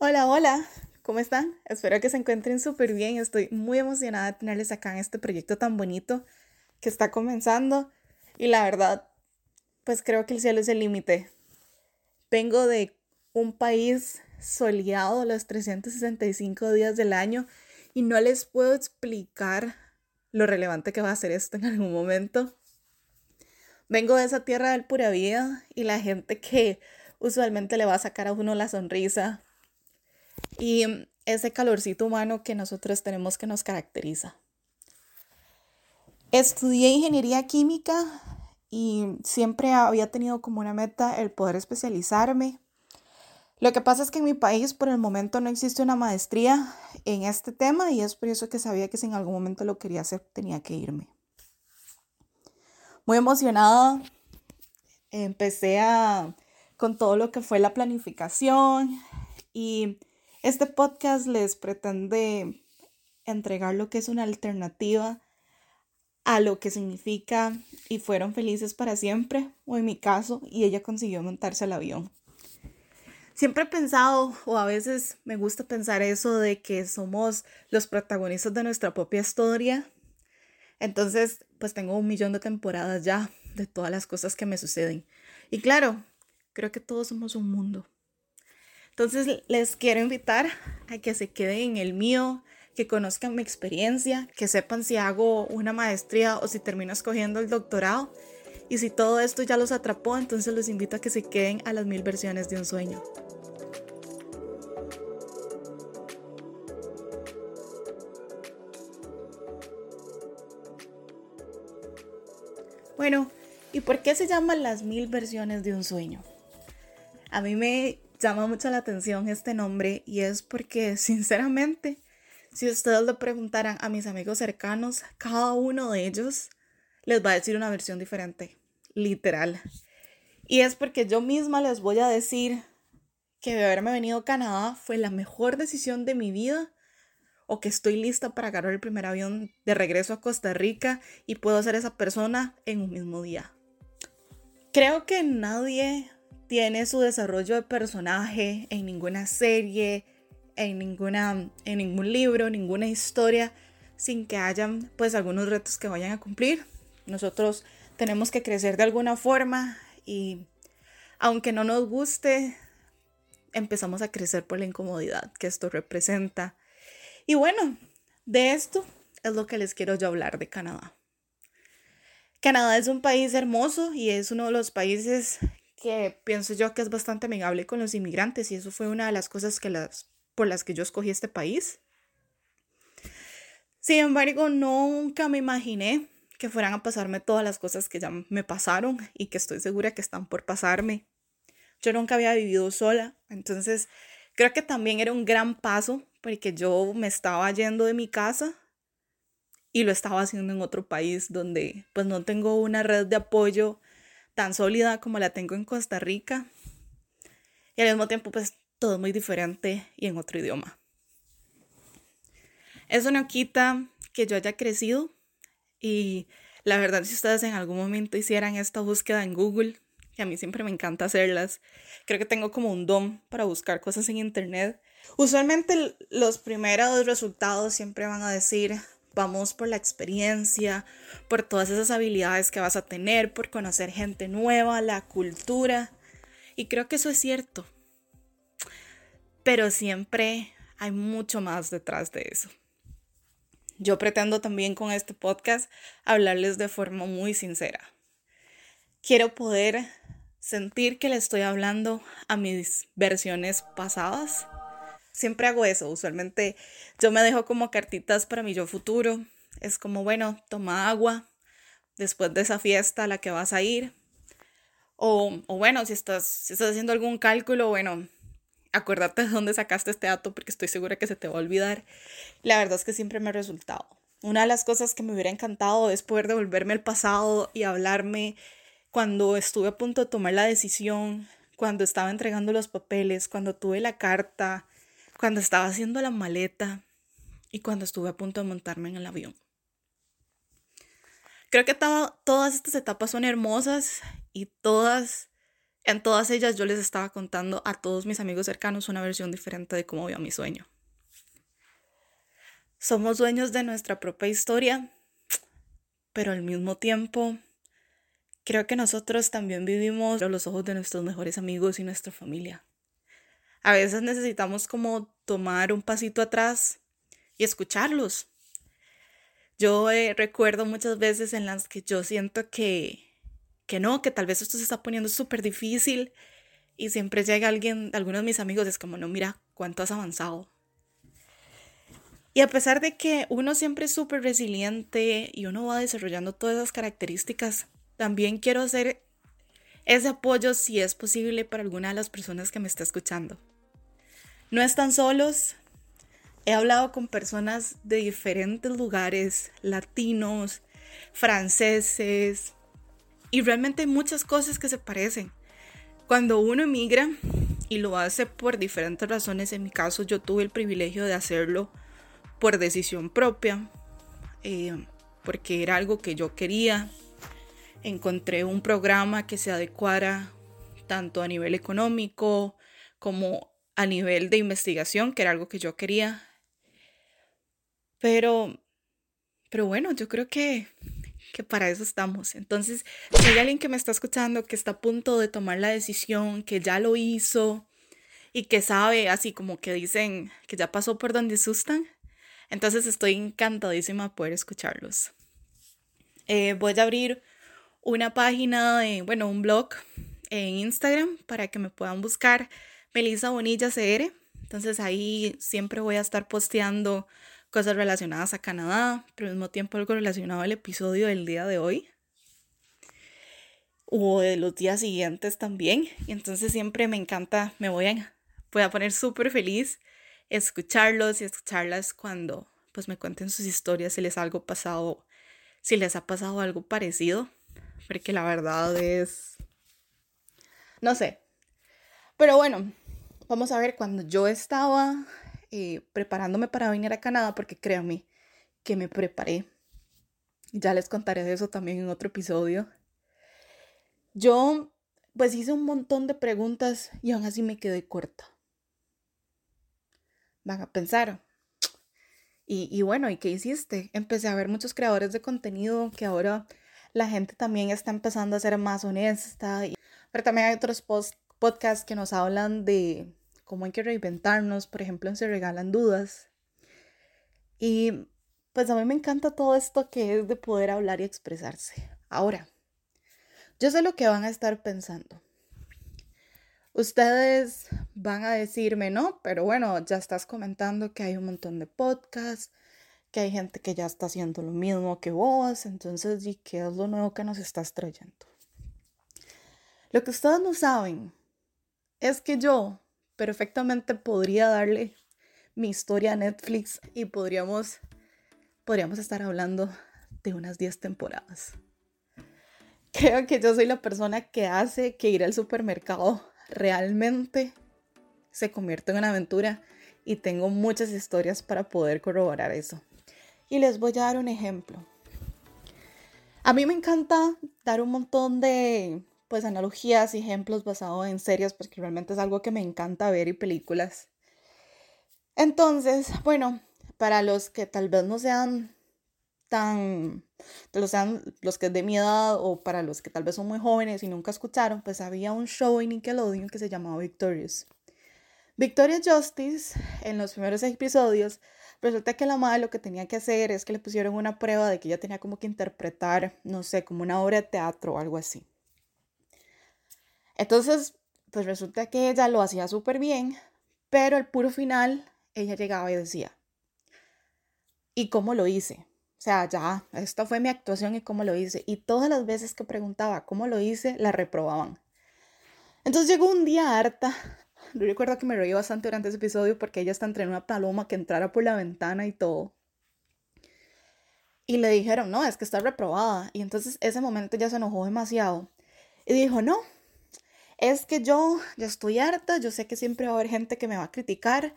Hola, hola, ¿cómo están? Espero que se encuentren súper bien. Estoy muy emocionada de tenerles acá en este proyecto tan bonito que está comenzando. Y la verdad, pues creo que el cielo es el límite. Vengo de un país soleado los 365 días del año y no les puedo explicar lo relevante que va a ser esto en algún momento. Vengo de esa tierra del pura vida y la gente que usualmente le va a sacar a uno la sonrisa, y ese calorcito humano que nosotros tenemos que nos caracteriza. Estudié ingeniería química y siempre había tenido como una meta el poder especializarme. Lo que pasa es que en mi país por el momento no existe una maestría en este tema y es por eso que sabía que si en algún momento lo quería hacer tenía que irme. Muy emocionada, empecé a, con todo lo que fue la planificación y este podcast les pretende entregar lo que es una alternativa a lo que significa y fueron felices para siempre, o en mi caso, y ella consiguió montarse al avión. Siempre he pensado, o a veces me gusta pensar eso de que somos los protagonistas de nuestra propia historia. Entonces, pues tengo un millón de temporadas ya de todas las cosas que me suceden. Y claro, creo que todos somos un mundo. Entonces les quiero invitar a que se queden en el mío, que conozcan mi experiencia, que sepan si hago una maestría o si termino escogiendo el doctorado. Y si todo esto ya los atrapó, entonces los invito a que se queden a las mil versiones de un sueño. Bueno, ¿y por qué se llaman las mil versiones de un sueño? A mí me llama mucho la atención este nombre y es porque sinceramente, si ustedes le preguntaran a mis amigos cercanos, cada uno de ellos les va a decir una versión diferente, literal. Y es porque yo misma les voy a decir que de haberme venido a Canadá fue la mejor decisión de mi vida o que estoy lista para agarrar el primer avión de regreso a Costa Rica y puedo ser esa persona en un mismo día. Creo que nadie tiene su desarrollo de personaje en ninguna serie, en, ninguna, en ningún libro, ninguna historia, sin que hayan pues algunos retos que vayan a cumplir. Nosotros tenemos que crecer de alguna forma y aunque no nos guste, empezamos a crecer por la incomodidad que esto representa. Y bueno, de esto es lo que les quiero yo hablar de Canadá. Canadá es un país hermoso y es uno de los países que pienso yo que es bastante amigable con los inmigrantes y eso fue una de las cosas que las, por las que yo escogí este país. Sin embargo, nunca me imaginé que fueran a pasarme todas las cosas que ya me pasaron y que estoy segura que están por pasarme. Yo nunca había vivido sola, entonces creo que también era un gran paso porque yo me estaba yendo de mi casa y lo estaba haciendo en otro país donde pues no tengo una red de apoyo tan sólida como la tengo en Costa Rica. Y al mismo tiempo, pues todo muy diferente y en otro idioma. Eso no quita que yo haya crecido y la verdad si ustedes en algún momento hicieran esta búsqueda en Google, que a mí siempre me encanta hacerlas, creo que tengo como un don para buscar cosas en Internet. Usualmente los primeros resultados siempre van a decir vamos por la experiencia, por todas esas habilidades que vas a tener, por conocer gente nueva, la cultura. Y creo que eso es cierto. Pero siempre hay mucho más detrás de eso. Yo pretendo también con este podcast hablarles de forma muy sincera. Quiero poder sentir que le estoy hablando a mis versiones pasadas siempre hago eso. Usualmente yo me dejo como cartitas para mi yo futuro. Es como, bueno, toma agua después de esa fiesta a la que vas a ir. O, o bueno, si estás, si estás haciendo algún cálculo, bueno, acuérdate de dónde sacaste este dato porque estoy segura que se te va a olvidar. La verdad es que siempre me ha resultado. Una de las cosas que me hubiera encantado es poder devolverme al pasado y hablarme cuando estuve a punto de tomar la decisión, cuando estaba entregando los papeles, cuando tuve la carta, cuando estaba haciendo la maleta y cuando estuve a punto de montarme en el avión. Creo que todas estas etapas son hermosas y todas En todas ellas yo les estaba contando a todos mis amigos cercanos una versión diferente de cómo veo mi sueño. Somos dueños de nuestra propia historia, pero al mismo tiempo creo que nosotros también vivimos a los ojos de nuestros mejores amigos y nuestra familia. A veces necesitamos como tomar un pasito atrás y escucharlos. Yo eh, recuerdo muchas veces en las que yo siento que, que no, que tal vez esto se está poniendo súper difícil y siempre llega alguien, algunos de mis amigos, es como, no, mira cuánto has avanzado. Y a pesar de que uno siempre es súper resiliente y uno va desarrollando todas esas características, también quiero hacer ese apoyo si es posible para alguna de las personas que me está escuchando. No están solos. He hablado con personas de diferentes lugares, latinos, franceses, y realmente hay muchas cosas que se parecen. Cuando uno emigra y lo hace por diferentes razones, en mi caso yo tuve el privilegio de hacerlo por decisión propia, eh, porque era algo que yo quería. Encontré un programa que se adecuara tanto a nivel económico como a nivel de investigación, que era algo que yo quería. Pero, pero bueno, yo creo que, que para eso estamos. Entonces, si hay alguien que me está escuchando, que está a punto de tomar la decisión, que ya lo hizo y que sabe, así como que dicen que ya pasó por donde asustan, entonces estoy encantadísima de poder escucharlos. Eh, voy a abrir una página, de, bueno, un blog en Instagram para que me puedan buscar Melissa Bonilla CR. Entonces ahí siempre voy a estar posteando cosas relacionadas a Canadá, pero al mismo tiempo algo relacionado al episodio del día de hoy o de los días siguientes también. Y entonces siempre me encanta, me voy a, poner súper feliz escucharlos y escucharlas cuando pues me cuenten sus historias, si les algo pasado, si les ha pasado algo parecido, porque la verdad es, no sé. Pero bueno, vamos a ver, cuando yo estaba eh, preparándome para venir a Canadá, porque créanme que me preparé, ya les contaré de eso también en otro episodio, yo pues hice un montón de preguntas y aún así me quedé corta van a pensar. Y, bueno, ¿y qué hiciste? Empecé a ver muchos creadores de contenido que ahora la gente también está empezando a ser más honesta. pero también hay otros podcasts que nos hablan de cómo hay que reinventarnos. Por ejemplo, Se Regalan Dudas. Y pues a mí me encanta todo esto que es de poder hablar y expresarse. Ahora, yo sé lo que van a estar pensando. Ustedes van a decirme, no, pero bueno, ya estás comentando que hay un montón de podcasts, que hay gente que ya está haciendo lo mismo que vos, entonces, ¿y qué es lo nuevo que nos estás trayendo? Lo que ustedes no saben es que yo perfectamente podría darle mi historia a Netflix y podríamos, podríamos estar hablando de unas 10 temporadas. Creo que yo soy la persona que hace que ir al supermercado realmente se convierte en una aventura y tengo muchas historias para poder corroborar eso. Y les voy a dar un ejemplo. A mí me encanta dar un montón de pues analogías y ejemplos basados en series porque realmente es algo que me encanta ver y películas. Entonces, bueno, para los que tal vez no sean tan, los sean los que es de mi edad o para los que tal vez son muy jóvenes y nunca escucharon, pues había un show en Nickelodeon que se llamaba Victorious. Victoria Justice, en los primeros episodios, resulta que la madre lo que tenía que hacer es que le pusieron una prueba de que ella tenía como que interpretar, no sé, como una obra de teatro o algo así. Entonces, pues resulta que ella lo hacía súper bien, pero al puro final ella llegaba y decía, ¿y cómo lo hice? O sea, ya, esta fue mi actuación y cómo lo hice. Y todas las veces que preguntaba cómo lo hice, la reprobaban. Entonces llegó un día harta. Yo recuerdo que me reí bastante durante ese episodio porque ella está entre una paloma que entrara por la ventana y todo. Y le dijeron, no, es que está reprobada. Y entonces ese momento ya se enojó demasiado. Y dijo, no, es que yo ya estoy harta, yo sé que siempre va a haber gente que me va a criticar.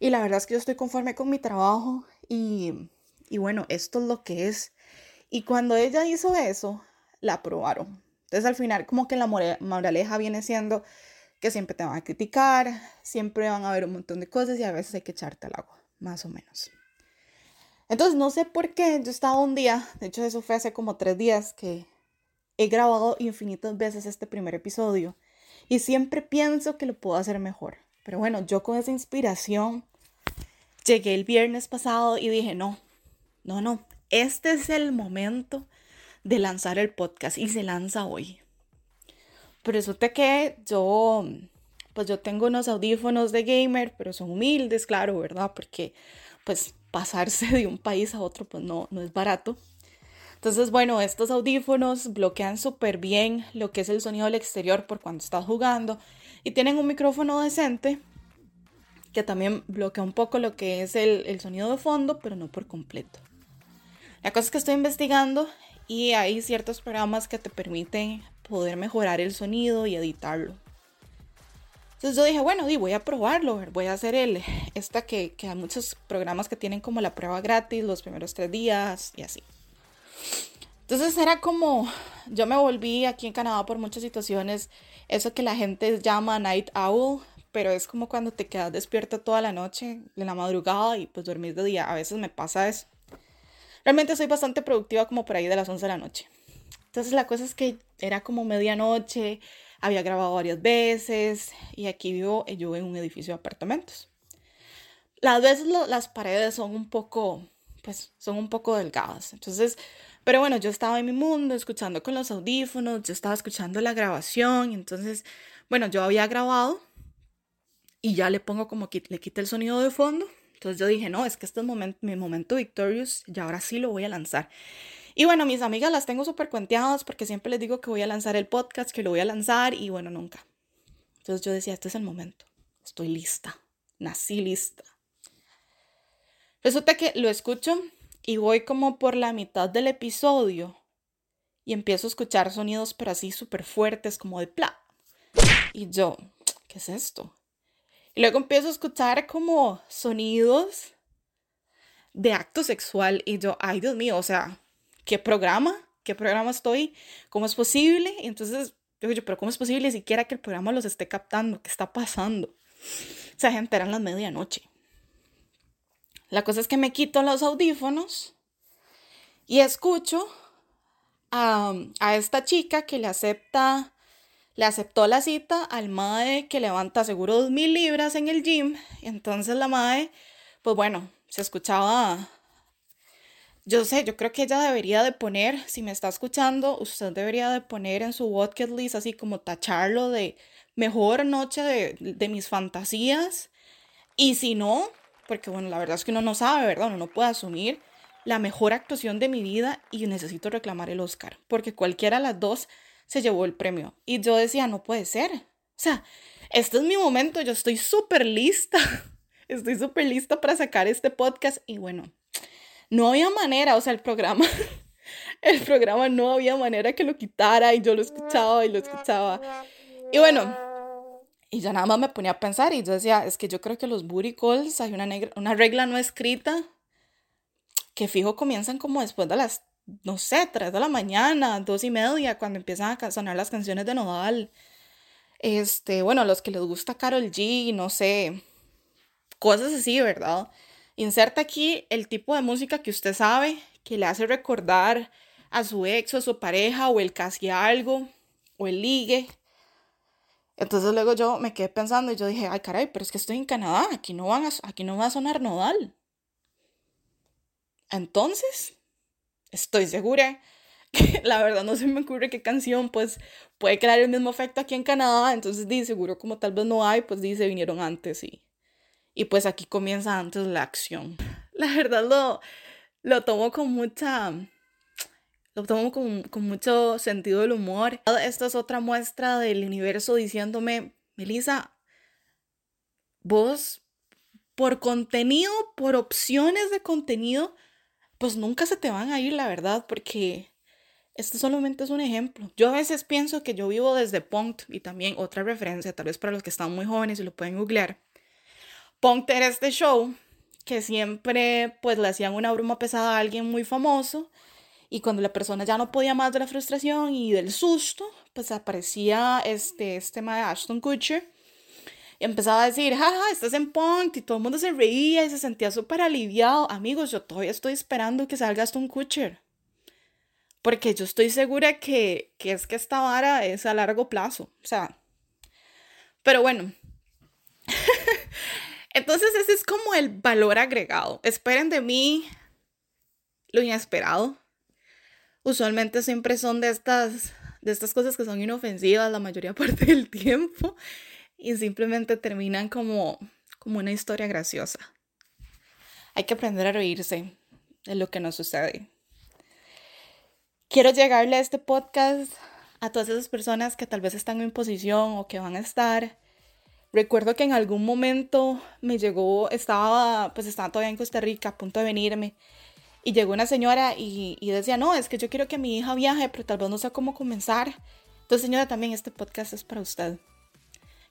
Y la verdad es que yo estoy conforme con mi trabajo y y bueno, esto es lo que es. Y cuando ella hizo eso, la aprobaron. Entonces al final como que la moraleja viene siendo que siempre te van a criticar, siempre van a haber un montón de cosas y a veces hay que echarte al agua, más o menos. Entonces no sé por qué, yo estaba un día, de hecho eso fue hace como tres días que he grabado infinitas veces este primer episodio y siempre pienso que lo puedo hacer mejor. Pero bueno, yo con esa inspiración llegué el viernes pasado y dije, no, no, no, este es el momento de lanzar el podcast y se lanza hoy. Pero resulta que yo, pues yo tengo unos audífonos de gamer, pero son humildes, claro, ¿verdad? Porque pues pasarse de un país a otro pues no, no es barato. Entonces, bueno, estos audífonos bloquean súper bien lo que es el sonido del exterior por cuando estás jugando y tienen un micrófono decente que también bloquea un poco lo que es el, sonido de fondo, pero no por completo. La cosa es que estoy investigando y hay ciertos programas que te permiten poder mejorar el sonido y editarlo. Entonces yo dije, bueno, voy a probarlo, voy a hacer el, esta que hay muchos programas que tienen como la prueba gratis los primeros tres días y así. Entonces era como, yo me volví aquí en Canadá por muchas situaciones, eso que la gente llama night owl, pero es como cuando te quedas despierto toda la noche, en la madrugada y pues dormir de día. A veces me pasa eso. Realmente soy bastante productiva como por ahí de las 11 de la noche. Entonces la cosa es que era como medianoche, había grabado varias veces y aquí vivo yo en un edificio de apartamentos. Las veces las paredes son un poco, pues son un poco delgadas. Entonces, pero bueno, yo estaba en mi mundo escuchando con los audífonos, yo estaba escuchando la grabación, entonces, bueno, yo había grabado y ya le pongo como que le quita el sonido de fondo. Entonces yo dije, no, es que este es mi momento victorious y ahora sí lo voy a lanzar. Y bueno, mis amigas las tengo súper cuenteadas porque siempre les digo que voy a lanzar el podcast, que lo voy a lanzar y bueno, nunca. Entonces yo decía, este es el momento. Estoy lista. Nací lista. Resulta que lo escucho y voy como por la mitad del episodio y empiezo a escuchar sonidos pero así súper fuertes como de pla. Y yo, ¿qué es esto? Y luego empiezo a escuchar como sonidos de acto sexual y yo, ay Dios mío, o sea, ¿qué programa? ¿Qué programa estoy? ¿Cómo es posible? Y entonces yo digo, pero ¿cómo es posible siquiera que el programa los esté captando? ¿Qué está pasando? O sea, gente, eran las medianoche. La cosa es que me quito los audífonos y escucho a, a esta chica que le acepta, le aceptó la cita al MAE que levanta seguro mil libras en el gym. Entonces la MAE, pues bueno, se escuchaba yo sé, yo creo que ella debería de poner, si me está escuchando, usted debería de poner en su bucket list así como tacharlo de mejor noche de, de mis fantasías. Y si no, porque bueno, la verdad es que uno no sabe, ¿verdad? Uno no puede asumir la mejor actuación de mi vida y necesito reclamar el Oscar, porque cualquiera de las dos se llevó el premio. Y yo decía, no puede ser. O sea, este es mi momento, yo estoy súper lista. Estoy súper lista para sacar este podcast y bueno, no había manera, o sea, el programa, el programa no había manera que lo quitara y yo lo escuchaba y lo escuchaba. Y bueno, y ya nada más me ponía a pensar y yo decía, es que yo creo que los booty calls hay una, una regla no escrita que fijo comienzan como después de las, no sé, 3 de la mañana, dos y media, cuando empiezan a sonar las canciones de Nodal. Este, bueno, los que les gusta Carol G, no sé, cosas así, ¿verdad? Inserta aquí el tipo de música que usted sabe que le hace recordar a su ex o a su pareja o el casi algo o el ligue. Entonces luego yo me quedé pensando y yo dije, ay caray, pero es que estoy en Canadá, aquí no, van aquí no va a sonar nodal. Entonces, estoy segura que la verdad no se me ocurre qué canción pues puede crear el mismo efecto aquí en Canadá. Entonces di, seguro como tal vez no hay, pues dice, vinieron antes y y pues aquí comienza antes la acción. La verdad lo, lo tomo con mucha... Lo tomo con, mucho sentido del humor. Esta es otra muestra del universo diciéndome, Melissa, vos por contenido, por opciones de contenido, pues nunca se te van a ir, la verdad, porque esto solamente es un ejemplo. Yo a veces pienso que yo vivo desde Punk y también otra referencia, tal vez para los que están muy jóvenes y lo pueden googlear. Punk era este show que siempre pues le hacían una bruma pesada a alguien muy famoso Y cuando la persona ya no podía más de la frustración y del susto, pues aparecía este, este de Ashton Kutcher y empezaba a decir, jaja, estás en punk, y todo el mundo se reía y se sentía súper aliviado. Amigos, yo todavía estoy esperando que salga Ashton Kutcher. Porque yo estoy segura que, que es que esta vara es a largo plazo. O sea, pero bueno. Entonces ese es como el valor agregado. Esperen de mí lo inesperado. Usualmente siempre son de estas, de estas cosas que son inofensivas la mayoría parte del tiempo y simplemente terminan como, como una historia graciosa. Hay que aprender a reírse de lo que nos sucede. Quiero llegarle a este podcast a todas esas personas que tal vez están en posición o que van a estar. Recuerdo que en algún momento me llegó, estaba, pues estaba todavía en Costa Rica a punto de venirme y llegó una señora y, y decía, no, es que yo quiero que mi hija viaje, pero tal vez no sé cómo comenzar. Entonces, señora, también este podcast es para usted.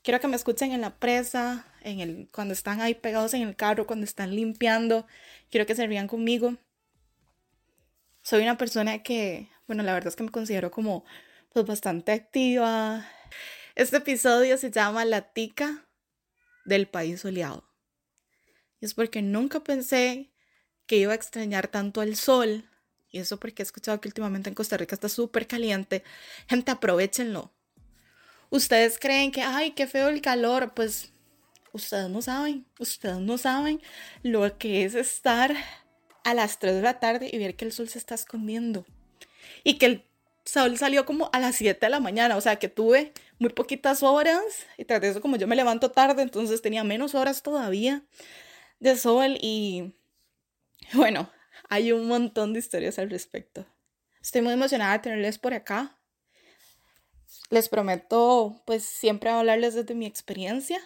Quiero que me escuchen en la presa, en el, cuando están ahí pegados en el carro, cuando están limpiando. Quiero que se rían conmigo. Soy una persona que, bueno, la verdad es que me considero como pues bastante activa. Este episodio se llama La tica del país soleado. Y es porque nunca pensé que iba a extrañar tanto el sol. Y eso porque he escuchado que últimamente en Costa Rica está súper caliente. Gente, aprovechenlo ustedes creen que, ay, qué feo el calor, pues ustedes no saben, ustedes no saben lo que es estar a las 3 de la tarde y ver que el sol se está escondiendo. Y que el sol salió como a las 7 de la mañana, o sea que tuve muy poquitas horas y tras de eso como yo me levanto tarde, entonces tenía menos horas todavía de sol y bueno, hay un montón de historias al respecto. Estoy muy emocionada de tenerles por acá. Les prometo, pues, siempre hablarles desde mi experiencia.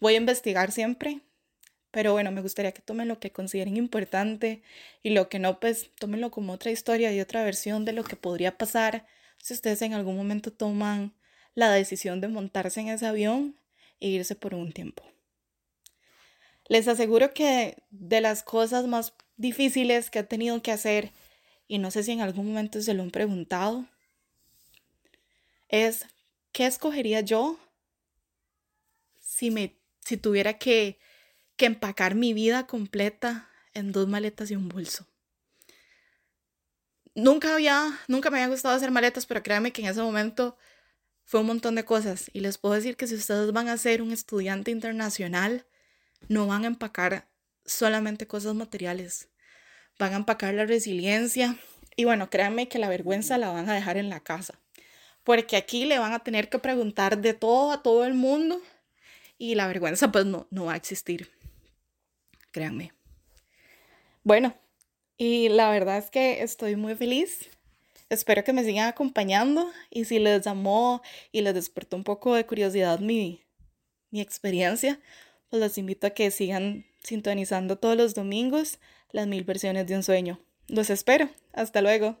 Voy a investigar siempre, pero bueno, me gustaría que tomen lo que consideren importante y lo que no, pues, tómenlo como otra historia y otra versión de lo que podría pasar si ustedes en algún momento toman la decisión de montarse en ese avión e irse por un tiempo. Les aseguro que de las cosas más difíciles que he tenido que hacer, y no sé si en algún momento se lo han preguntado, es ¿qué escogería yo si, me, si tuviera que, que empacar mi vida completa en dos maletas y un bolso? Nunca había, nunca me había gustado hacer maletas, pero créanme que en ese momento fue un montón de cosas. Y les puedo decir que si ustedes van a ser un estudiante internacional, no van a empacar solamente cosas materiales. Van a empacar la resiliencia. Y bueno, créanme que la vergüenza la van a dejar en la casa porque aquí le van a tener que preguntar de todo a todo el mundo y la vergüenza pues no, no va a existir. Créanme. Bueno, y la verdad es que estoy muy feliz. Espero que me sigan acompañando y si les llamó y les despertó un poco de curiosidad mi, mi experiencia, les invito a que sigan sintonizando todos los domingos las mil versiones de un sueño. Los espero. Hasta luego.